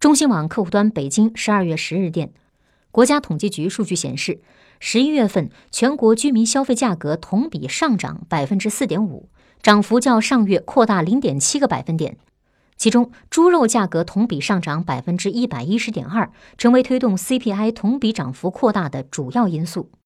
中新网客户端北京十二月十日电。国家统计局数据显示十一月份全国居民消费价格同比上涨百分之四点五涨幅较上月扩大零点七个百分点。其中猪肉价格同比上涨百分之一百一十点二成为推动 cpi 同比涨幅扩大的主要因素。